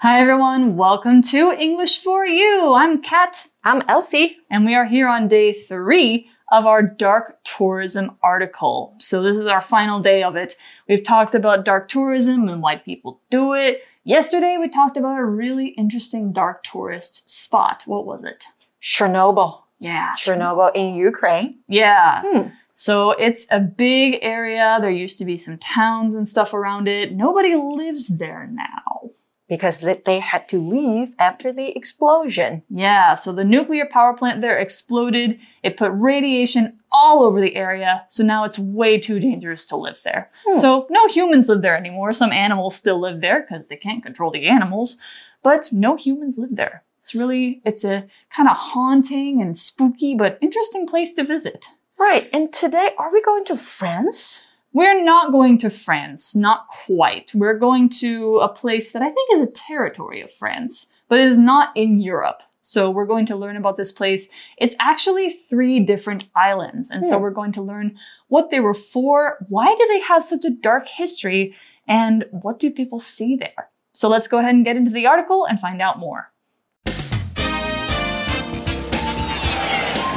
Hi everyone, welcome to English for You. I'm Kat. I'm Elsie. And we are here on day three of our dark tourism article. So this is our final day of it. We've talked about dark tourism and why people do it. Yesterday we talked about a really interesting dark tourist spot. What was it? Chernobyl. Yeah. Chernobyl in Ukraine. Yeah. Hmm. So it's a big area. There used to be some towns and stuff around it. Nobody lives there now. Because they had to leave after the explosion. Yeah, so the nuclear power plant there exploded. It put radiation all over the area, so now it's way too dangerous to live there. Hmm. So no humans live there anymore. Some animals still live there because they can't control the animals, but no humans live there. It's really, it's a kind of haunting and spooky, but interesting place to visit. Right. And today, are we going to France? We're not going to France, not quite. We're going to a place that I think is a territory of France, but it is not in Europe. So we're going to learn about this place. It's actually three different islands. And so hmm. we're going to learn what they were for, why do they have such a dark history, and what do people see there? So let's go ahead and get into the article and find out more.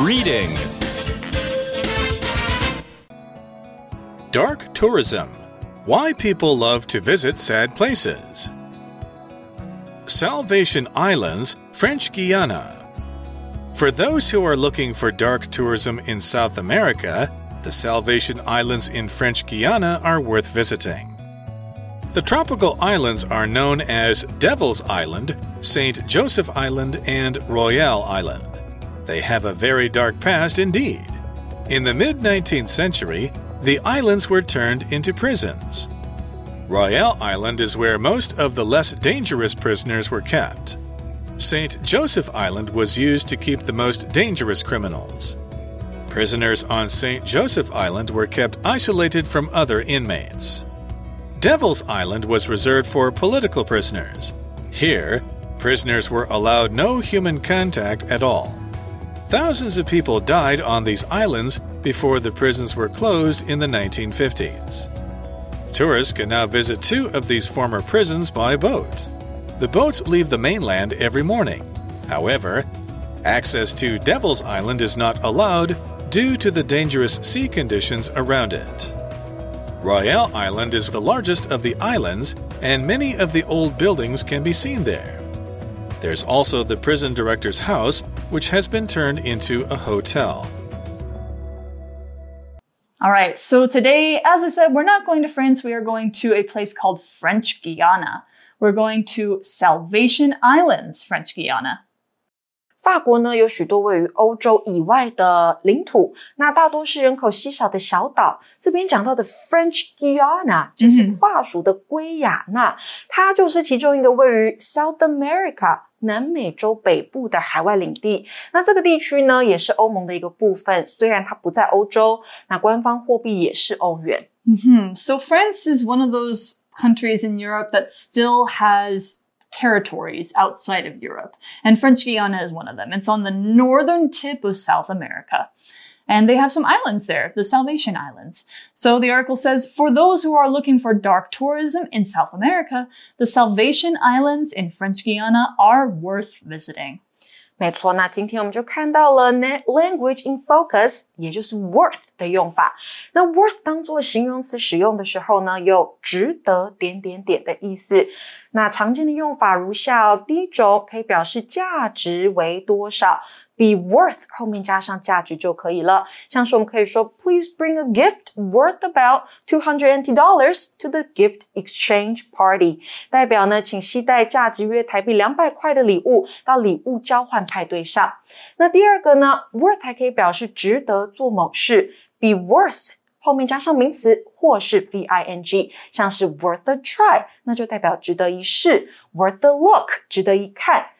Reading Dark tourism. Why people love to visit sad places. Salvation Islands, French Guiana. For those who are looking for dark tourism in South America, the Salvation Islands in French Guiana are worth visiting. The tropical islands are known as Devil's Island, St. Joseph Island, and Royale Island. They have a very dark past indeed. In the mid 19th century, the islands were turned into prisons. Royale Island is where most of the less dangerous prisoners were kept. St. Joseph Island was used to keep the most dangerous criminals. Prisoners on St. Joseph Island were kept isolated from other inmates. Devil's Island was reserved for political prisoners. Here, prisoners were allowed no human contact at all. Thousands of people died on these islands before the prisons were closed in the 1950s. Tourists can now visit two of these former prisons by boat. The boats leave the mainland every morning. However, access to Devil's Island is not allowed due to the dangerous sea conditions around it. Royale Island is the largest of the islands, and many of the old buildings can be seen there. There's also the prison director's house, which has been turned into a hotel. All right, so today, as I said, we're not going to France. We are going to a place called French Guiana. We're going to Salvation Islands, French Guiana. 法国呢有许多位于欧洲以外的领土，那大多是人口稀少的小岛。这边讲到的 French Guiana 就是法属的圭亚那，它就是其中一个位于 South America 南美洲北部的海外领地，那这个地区呢，也是欧盟的一个部分。虽然它不在欧洲，那官方货币也是欧元。嗯哼，So France is one of those countries in Europe that still has territories outside of Europe, and French Guiana is one of them. It's on the northern tip of South America. And they have some islands there, the Salvation Islands. So the article says, for those who are looking for dark tourism in South America, the Salvation Islands in French Guiana are worth visiting. 没错，那今天我们就看到了 language in focus，也就是 worth 的用法。那 worth 当做形容词使用的时候呢，有值得点点点的意思。那常见的用法如下：第一种可以表示价值为多少。 be worth 后面加上价值就可以了。像是我们可以说，Please bring a gift worth about two hundred and dollars to the gift exchange party。代表呢，请携带价值约台币两百块的礼物到礼物交换派对上。那第二个呢，worth 还可以表示值得做某事，be worth。后面加上名词或是 v i n g，像是 worth a try，那就代表值得一试；worth a look，值得一看。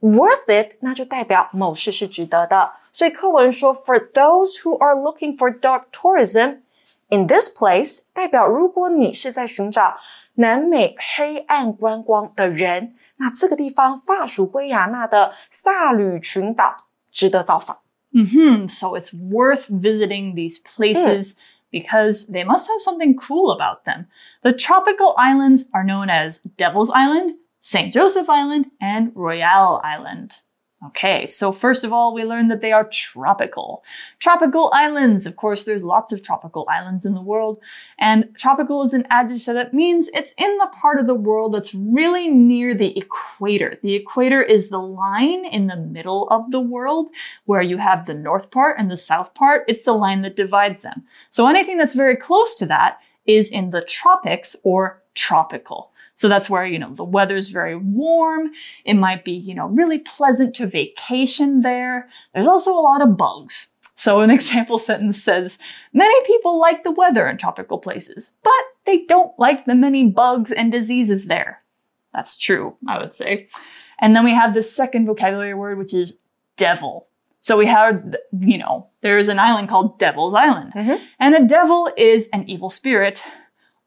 worth it，那就代表某事是值得的。所以课文说，for those who are looking for dark tourism in this place，代表如果你是在寻找南美黑暗观光的人，那这个地方法属圭亚那的萨吕群岛值得造访。嗯哼，so it's worth visiting these places. because they must have something cool about them. The tropical islands are known as Devil's Island, St. Joseph Island, and Royale Island. Okay, so first of all, we learned that they are tropical. Tropical islands, of course, there's lots of tropical islands in the world, and tropical is an adjective that means it's in the part of the world that's really near the equator. The equator is the line in the middle of the world where you have the north part and the south part. It's the line that divides them. So anything that's very close to that is in the tropics or tropical. So that's where, you know, the weather's very warm. It might be, you know, really pleasant to vacation there. There's also a lot of bugs. So an example sentence says, many people like the weather in tropical places, but they don't like the many bugs and diseases there. That's true, I would say. And then we have the second vocabulary word, which is devil. So we have, you know, there's an island called Devil's Island. Mhm. And a devil is an evil spirit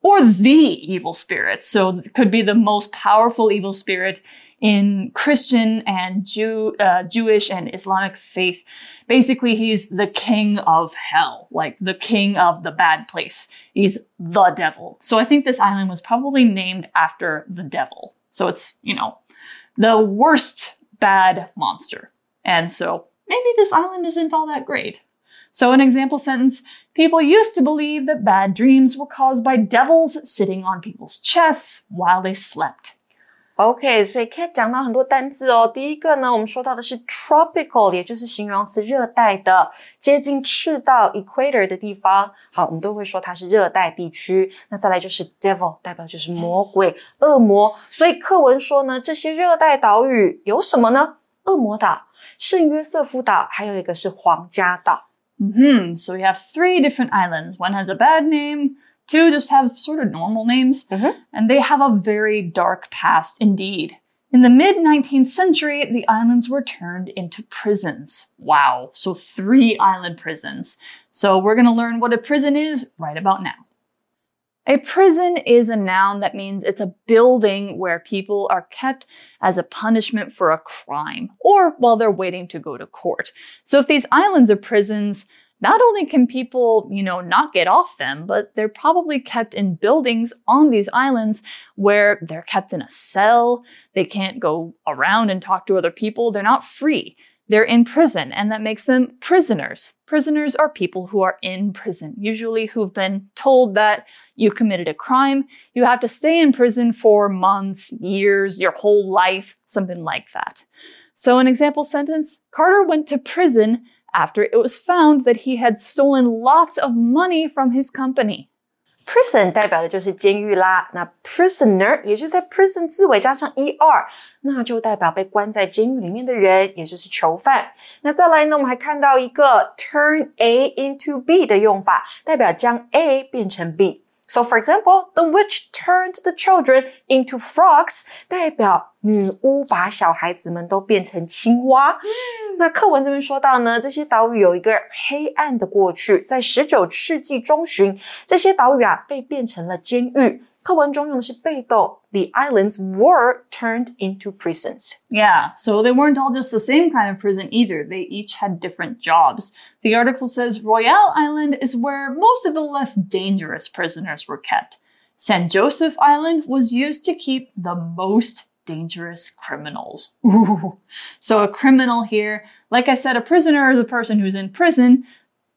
or the evil spirit. So it could be the most powerful evil spirit in Christian and Jew, uh, Jewish and Islamic faith. Basically, he's the king of hell, like the king of the bad place. He's the devil. So I think this island was probably named after the devil. So it's, you know, the worst bad monster. And so maybe this island isn't all that great. So an example sentence, People used to believe that bad dreams were caused by devils sitting on people's chests while they slept. Okay, OK，所以 Kat 讲到很多单字哦。第一个呢，我们说到的是 tropical，也就是形容词，热带的，接近赤道 （equator） 的地方。好，我们都会说它是热带地区。那再来就是 devil，代表就是魔鬼、恶魔。所以课文说呢，这些热带岛屿有什么呢？恶魔岛、圣约瑟夫岛，还有一个是皇家岛。Hmm So we have three different islands. One has a bad name. Two just have sort of normal names. Mhm. And they have a very dark past indeed. In the mid 19th century, the islands were turned into prisons. Wow. So three island prisons. So we're going to learn what a prison is right about now. A prison is a noun that means it's a building where people are kept as a punishment for a crime or while they're waiting to go to court. So if these islands are prisons, not only can people, you know, not get off them, but they're probably kept in buildings on these islands where they're kept in a cell. They can't go around and talk to other people. They're not free. They're in prison, and that makes them prisoners. Prisoners are people who are in prison, usually who've been told that you committed a crime. You have to stay in prison for months, years, your whole life, something like that. So, an example sentence Carter went to prison after it was found that he had stolen lots of money from his company. Prison 代表的就是监狱啦，那 prisoner 也就是在 prison 字尾加上 er，那就代表被关在监狱里面的人，也就是囚犯。那再来呢，我们还看到一个 turn A into B 的用法，代表将 A 变成 B。So for example, the witch turned the children into frogs，代表女巫把小孩子们都变成青蛙。那课文这边说到呢，这些岛屿有一个黑暗的过去，在十九世纪中旬，这些岛屿啊被变成了监狱。课文中用的是被动，The islands were turned into prisons。 Yeah, so they weren't all just the same kind of prison either. They each had different jobs. The article says Royale Island is where most of the less dangerous prisoners were kept. St. Joseph Island was used to keep the most dangerous criminals. Ooh. So a criminal here, like I said, a prisoner is a person who's in prison.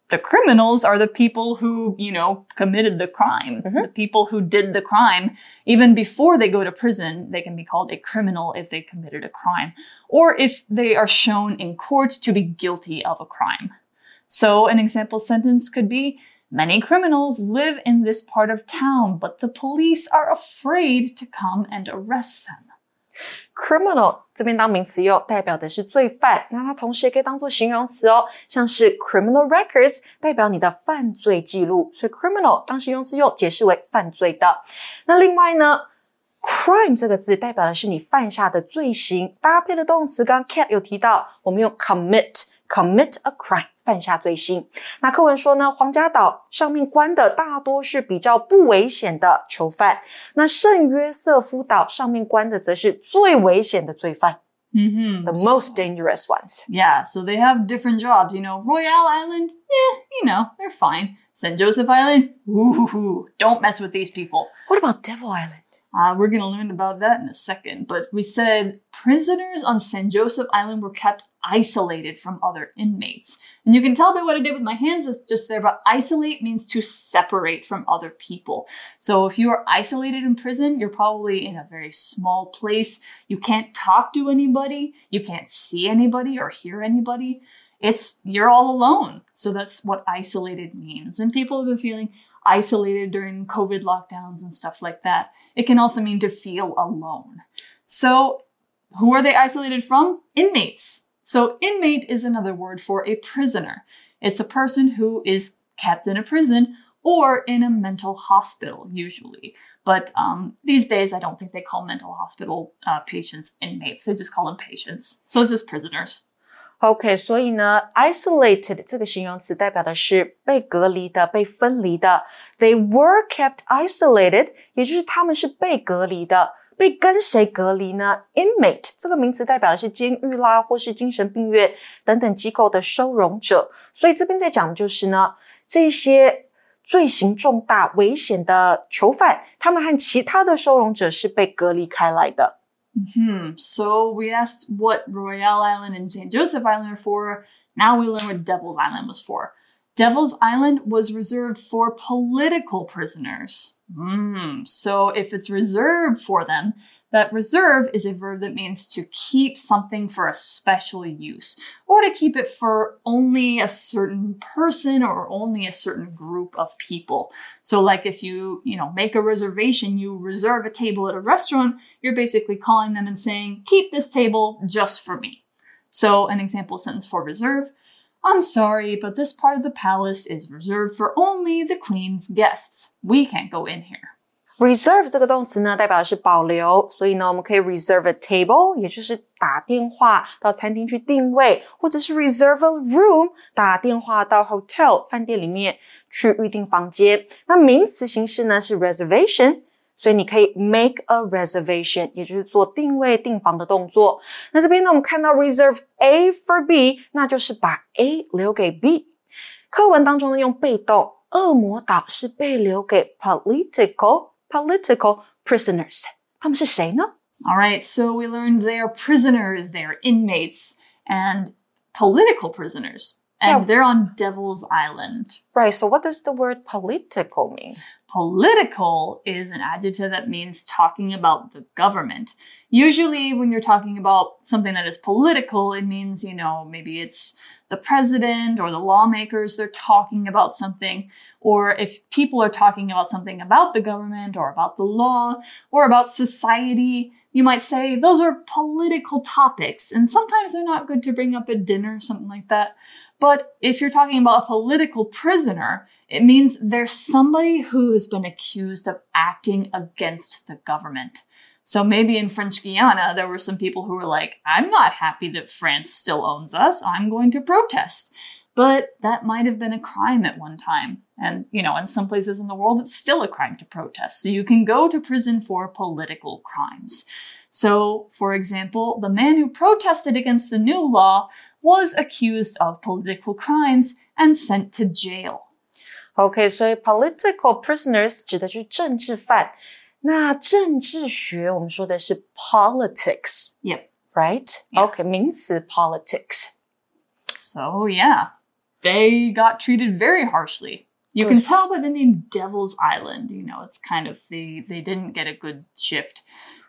The criminals are the people who, you know, committed the crime. Mm-hmm. The people who did the crime. Even before they go to prison, they can be called a criminal if they committed a crime. Or if they are shown in court to be guilty of a crime. So an example sentence could be, Many criminals live in this part of town, but the police are afraid to come and arrest them. Criminal 这边当名词用，代表的是罪犯，那它同时也可以当做形容词哦，像是 criminal records 代表你的犯罪记录，所以 criminal 当形容词用，解释为犯罪的。那另外呢，crime 这个字代表的是你犯下的罪行，搭配的动词，刚 Cat 有提到，我们用 commit，commit a crime。犯下罪行。那课文说呢，皇家岛上面关的大多是比较不危险的囚犯，那圣约瑟夫岛上面关的则是最危险的罪犯 Mm-hmm.，the most dangerous ones。Yeah, so they have different jobs. You know, Royale Island, yeah, you know, they're fine. St. Joseph Island, ooh, don't mess with these people. What about Devil Island？Uh, we're going to learn about that in a second. But we said prisoners on St. Joseph Island were kept isolated from other inmates. And you can tell by what I did with my hands just there, but isolate means to separate from other people. So if you are isolated in prison, you're probably in a very small place. You can't talk to anybody. You can't see anybody or hear anybody. It's, you're all alone. So that's what isolated means. And people have been feeling isolated during COVID lockdowns and stuff like that. It can also mean to feel alone. So who are they isolated from? Inmates. So inmate is another word for a prisoner. It's a person who is kept in a prison or in a mental hospital, usually. But um, these days, I don't think they call mental hospital uh, patients inmates. They just call them patients. So it's just prisoners. OK，所以呢，isolated 这个形容词代表的是被隔离的、被分离的。They were kept isolated，也就是他们是被隔离的。被跟谁隔离呢？Inmate 这个名词代表的是监狱啦，或是精神病院等等机构的收容者。所以这边在讲的就是呢，这些罪行重大、危险的囚犯，他们和其他的收容者是被隔离开来的。Hmm. So we asked what Royale Island and St. Joseph Island are for. Now we learn what Devil's Island was for. Devil's Island was reserved for political prisoners. Mm, so if it's reserved for them, that reserve is a verb that means to keep something for a special use or to keep it for only a certain person or only a certain group of people. So like if you, you know, make a reservation, you reserve a table at a restaurant, you're basically calling them and saying, keep this table just for me. So an example sentence for reserve, I'm sorry, but this part of the palace is reserved for only the queen's guests. We can't go in here. Reserve 这个动词呢，代表的是保留，所以呢，我们可以 reserve a table，也就是打电话到餐厅去定位，或者是 reserve a room，打电话到 hotel 饭店里面去预定房间。那名词形式呢是 reservation。所以你可以 make a reservation，也就是做定位订房的动作。那这边呢，我们看到 reserve A for B，那就是把 A 留给 B。课文当中呢，用被动，恶魔岛是被留给 political political prisoners。他们是谁呢？All right, so we learned they are prisoners, they are inmates, and political prisoners. And yeah. they're on Devil's Island. Right, so what does the word political mean? Political is an adjective that means talking about the government. Usually, when you're talking about something that is political, it means, you know, maybe it's the president or the lawmakers, they're talking about something. Or if people are talking about something about the government or about the law or about society, you might say those are political topics. And sometimes they're not good to bring up at dinner, or something like that. But if you're talking about a political prisoner, it means there's somebody who has been accused of acting against the government. So maybe in French Guiana, there were some people who were like, I'm not happy that France still owns us. I'm going to protest. But that might have been a crime at one time. And, you know, in some places in the world, it's still a crime to protest. So you can go to prison for political crimes. So, for example, the man who protested against the new law was accused of political crimes and sent to jail. OK，所以 political prisoners 指的就是政治犯。那政治学我们说的是 politics。Yep. Right? Yeah. OK，名词 politics。So yeah, they got treated very harshly. You can tell by the name Devil's Island. You know, it's kind of they they didn't get a good shift.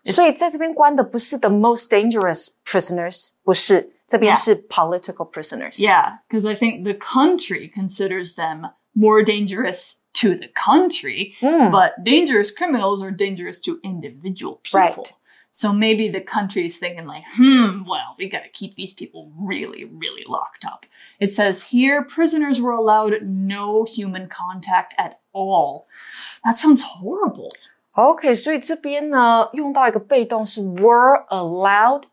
所以在这边关的不是 the most dangerous prisoners，不是，这边是 political prisoners。Yeah, because I think the country considers them more dangerous to the country, mm. but dangerous criminals are dangerous to individual people. Right. So maybe the country is thinking like, hmm, well, we gotta keep these people really, really locked up. It says here, prisoners were allowed no human contact at all. That sounds horrible. OK，所以这边呢用到一个被动是 were allowed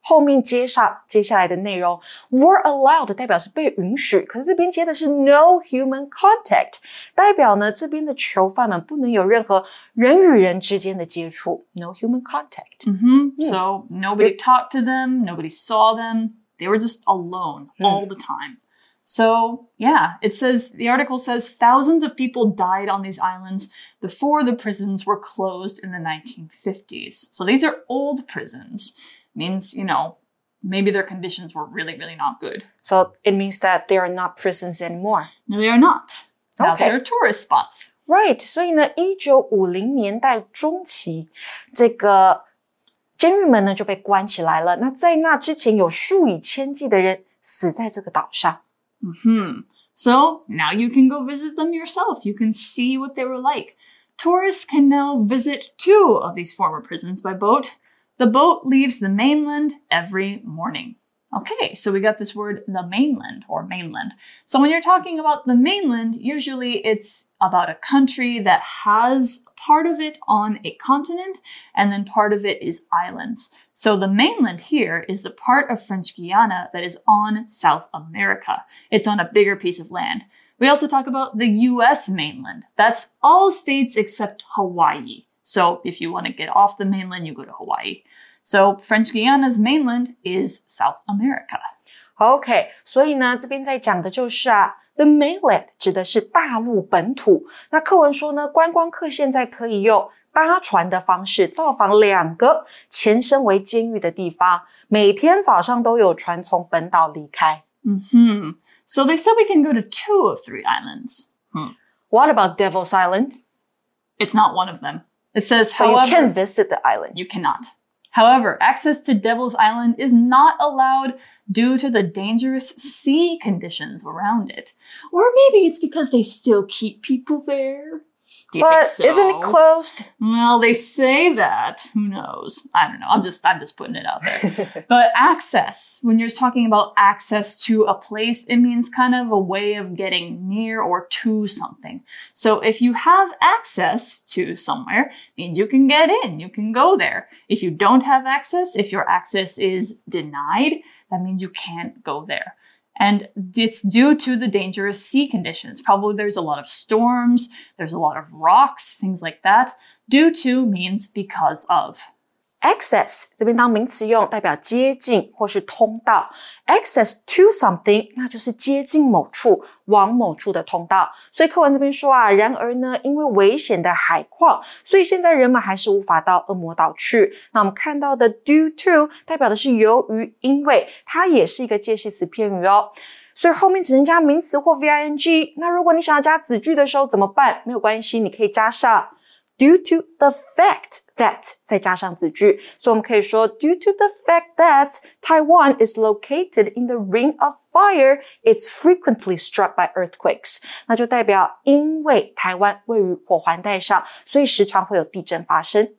后面接上接下来的内容，were allowed 代表是被允许，可是这边接的是 no human contact，代表呢这边的囚犯们不能有任何人与人之间的接触，no human contact。嗯哼，so nobody talked to them, nobody saw them, they were just alone all the time. So, yeah, it says the article says thousands of people died on these islands before the prisons were closed in the 1950s. So these are old prisons. Means, you know, maybe their conditions were really, really not good. So it means that they are not prisons anymore. No, they are not. Now Okay. they're tourist spots. Right，所以呢，一九五零年代中期，这个监狱们呢就被关起来了。那在那之前，有数以千计的人死在这个岛上。 Hmm. So now you can go visit them yourself. You can see what they were like. Tourists can now visit two of these former prisons by boat. The boat leaves the mainland every morning. Okay, so we got this word, the mainland or mainland. So when you're talking about the mainland, usually it's about a country that has part of it on a continent and then part of it is islands. So the mainland here is the part of French Guiana that is on South America. It's on a bigger piece of land. We also talk about the US mainland. That's all states except Hawaii. So if you want to get off the mainland, you go to Hawaii. So French Guiana's mainland is South America. OK，所以呢，这边在讲的就是啊，the mainland 指的是大陆本土。那课文说呢，观光客现在可以用搭船的方式造访两个前身为监狱的地方，每天早上都有船从本岛离开。 Hmm. So they said we can go to two of three islands. Hmm. What about Devil's Island? It's not one of them. It says, So however, you can visit the island. You cannot. However, access to Devil's Island is not allowed due to the dangerous sea conditions around it. Or maybe it's because they still keep people there. But so? isn't it closed? Well, they say that. Who knows? I don't know. I'm just I'm just putting it out there. but access, when you're talking about access to a place, it means kind of a way of getting near or to something. So if you have access to somewhere, means you can get in, you can go there. If you don't have access, if your access is denied, that means you can't go there. And it's due to the dangerous sea conditions. Probably there's a lot of storms, there's a lot of rocks, things like that. Due to means because of. Access 这边当名词用，代表接近或是通道。Access to something，那就是接近某处、往某处的通道。所以课文这边说啊，然而呢，因为危险的海况，所以现在人们还是无法到恶魔岛去。那我们看到的 due to 代表的是由于、因为，它也是一个介系词片语哦。所以后面只能加名词或 ving。那如果你想要加子句的时候怎么办？没有关系，你可以加上 due to the fact that 再加上子句，所以我们可以说 due to the fact that Taiwan is located in the ring of fire, it's frequently struck by earthquakes。那就代表因为台湾位于火环带上，所以时常会有地震发生。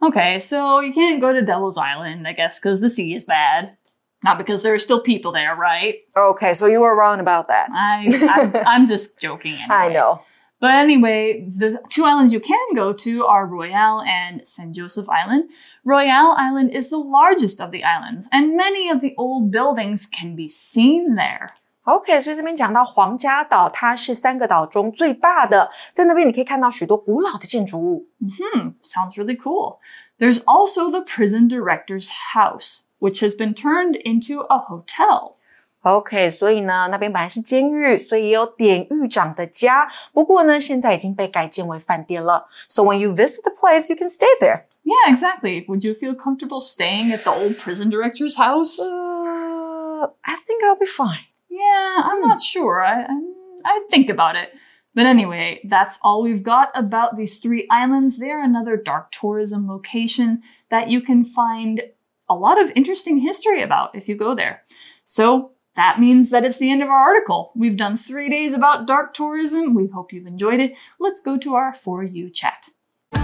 Okay, so you can't go to Devil's Island, I guess, because the sea is bad. Not because there are still people there, right? Okay, so you were wrong about that. I, I I'm just joking. Anyway. I know. But anyway, the two islands you can go to are Royale and San Joseph Island. Royale Island is the largest of the islands, and many of the old buildings can be seen there. OK，所以这边讲到皇家岛，它是三个岛中最大的，在那边你可以看到许多古老的建筑物。 Hmm, sounds really cool. There's also the prison director's house, which has been turned into a hotel. OK，所以呢，那边本来是监狱，所以也有典狱长的家。不过呢，现在已经被改建为饭店了。So when you visit the place, you can stay there. Yeah, exactly. Would you feel comfortable staying at the old prison director's house? Uh, I think I'll be fine. Yeah, I'm not sure. I, I I'd think about it. But anyway, that's all we've got about these three islands. They're another dark tourism location that you can find a lot of interesting history about if you go there. So that means that it's the end of our article. We've done three days about dark tourism. We hope you've enjoyed it. Let's go to our For You chat. For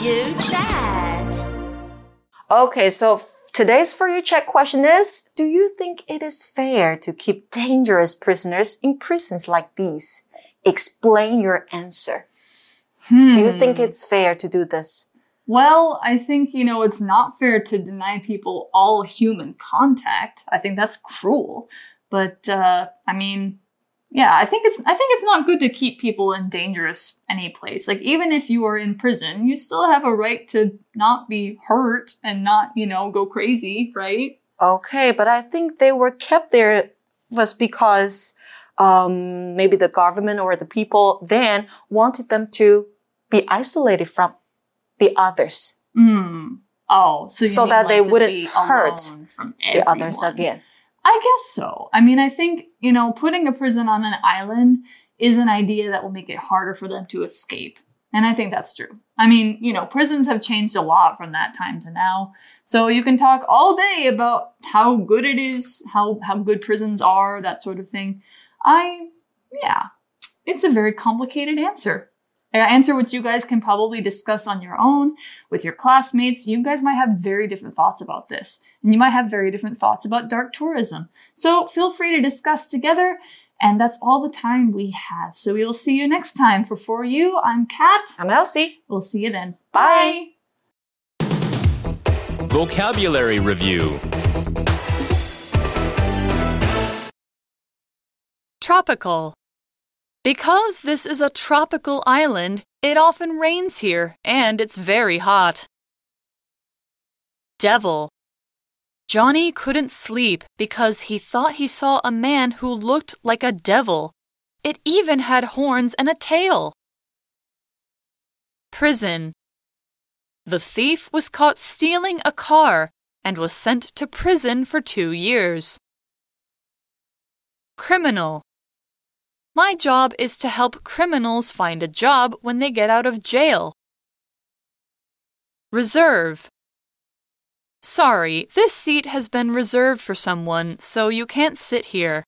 you chat. Okay, so today's for you check question is Do you think it is fair to keep dangerous prisoners in prisons like these? Explain your answer. Do you think hmm. it's fair to do this? Well, I think, you know, it's not fair to deny people all human contact. I think that's cruel. But, uh, I mean, yeah, I think it's, I think it's not good to keep people in dangerous any place. Like, even if you are in prison, you still have a right to not be hurt and not, you know, go crazy, right? Okay, but I think they were kept there was because um, maybe the government or the people then wanted them to be isolated from the others, Mm. Oh, so So mean, that they like, just wouldn't hurt from the others again. I guess so. I mean, I think, you know, putting a prison on an island is an idea that will make it harder for them to escape. And I think that's true. I mean, you know, prisons have changed a lot from that time to now. So you can talk all day about how good it is, how, how good prisons are, that sort of thing. I, yeah, it's a very complicated answer. An answer which you guys can probably discuss on your own with your classmates. You guys might have very different thoughts about this, and you might have very different thoughts about dark tourism. So feel free to discuss together. And that's all the time we have. So we will see you next time. For For You, I'm Kat. I'm Elsie. We'll see you then. Bye. Vocabulary Review Tropical. Because this is a tropical island, it often rains here and it's very hot. Devil. Johnny couldn't sleep because he thought he saw a man who looked like a devil. It even had horns and a tail. Prison. The thief was caught stealing a car and was sent to prison for two years. Criminal. My job is to help criminals find a job when they get out of jail. Reserve. Sorry, this seat has been reserved for someone, so you can't sit here.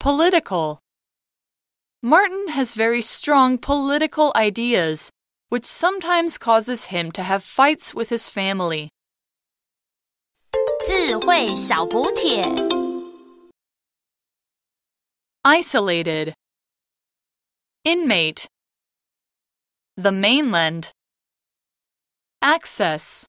Political. Martin has very strong political ideas, which sometimes causes him to have fights with his family. 智慧小补帖。 Isolated. Inmate. The mainland. Access.